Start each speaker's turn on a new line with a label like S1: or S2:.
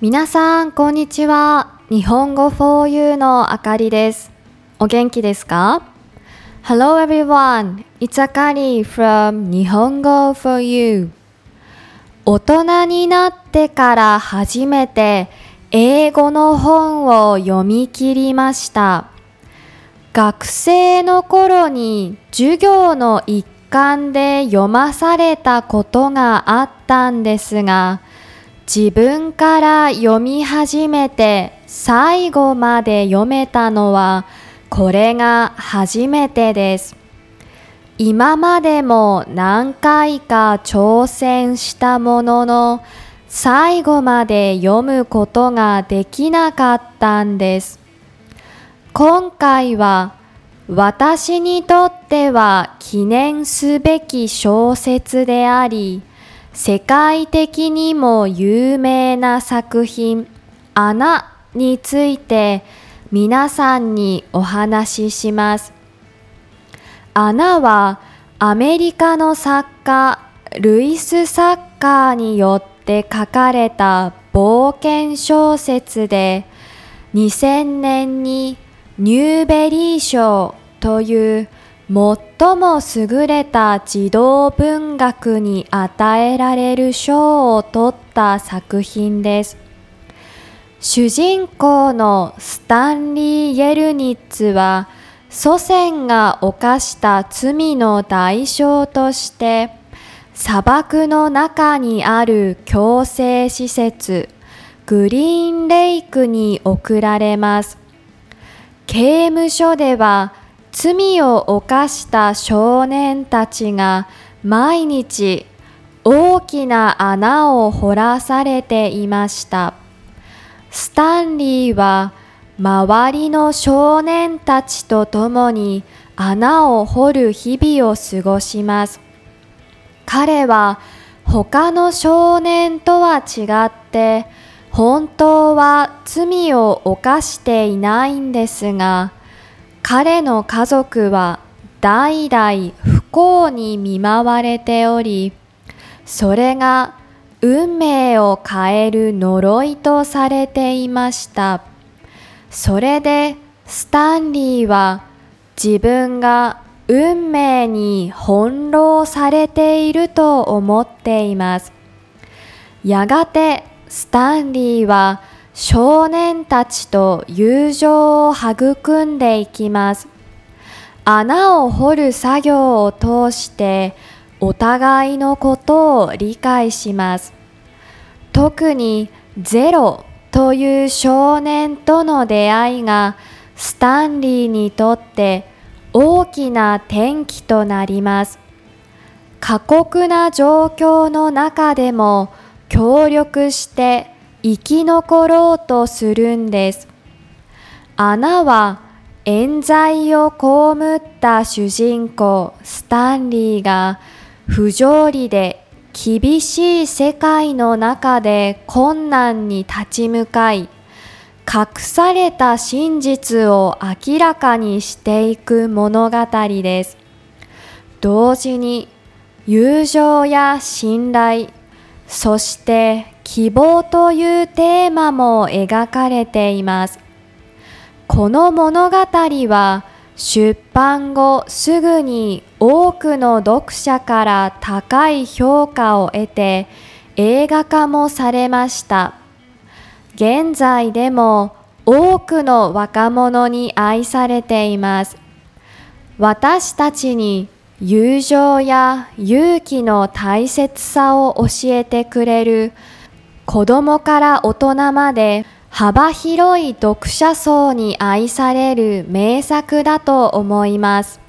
S1: 皆さん、こんにちは。日本語 for you のあかりです。お元気ですか ?Hello everyone. It's Akari from 日本語 for you. 大人になってから初めて英語の本を読み切りました。学生の頃に授業の一環で読まされたことがあったんですが、自分から読み始めて最後まで読めたのはこれが初めてです。今までも何回か挑戦したものの最後まで読むことができなかったんです。今回は私にとっては記念すべき小説であり世界的にも有名な作品「穴」について皆さんにお話しします。穴はアメリカの作家ルイス・サッカーによって書かれた冒険小説で2000年にニューベリー賞という最も優れた児童文学に与えられる賞を取った作品です。主人公のスタンリー・イェルニッツは祖先が犯した罪の代償として砂漠の中にある強制施設グリーンレイクに送られます。刑務所では罪を犯した少年たちが毎日大きな穴を掘らされていました。スタンリーは周りの少年たちと共に穴を掘る日々を過ごします。彼は他の少年とは違って本当は罪を犯していないんですが彼の家族は代々不幸に見舞われておりそれが運命を変える呪いとされていました。それでスタンリーは自分が運命に翻弄されていると思っています。やがてスタンリーは少年たちと友情を育んでいきます。穴を掘る作業を通してお互いのことを理解します。特にゼロという少年との出会いがスタンリーにとって大きな転機となります。過酷な状況の中でも協力して生き残ろうとするんです。穴は冤罪を被った主人公スタンリーが不条理で厳しい世界の中で困難に立ち向かい隠された真実を明らかにしていく物語です。同時に友情や信頼そして希望というテーマも描かれています。この物語は出版後すぐに多くの読者から高い評価を得て映画化もされました。現在でも多くの若者に愛されています。私たちに友情や勇気の大切さを教えてくれる子供から大人まで幅広い読者層に愛される名作だと思います。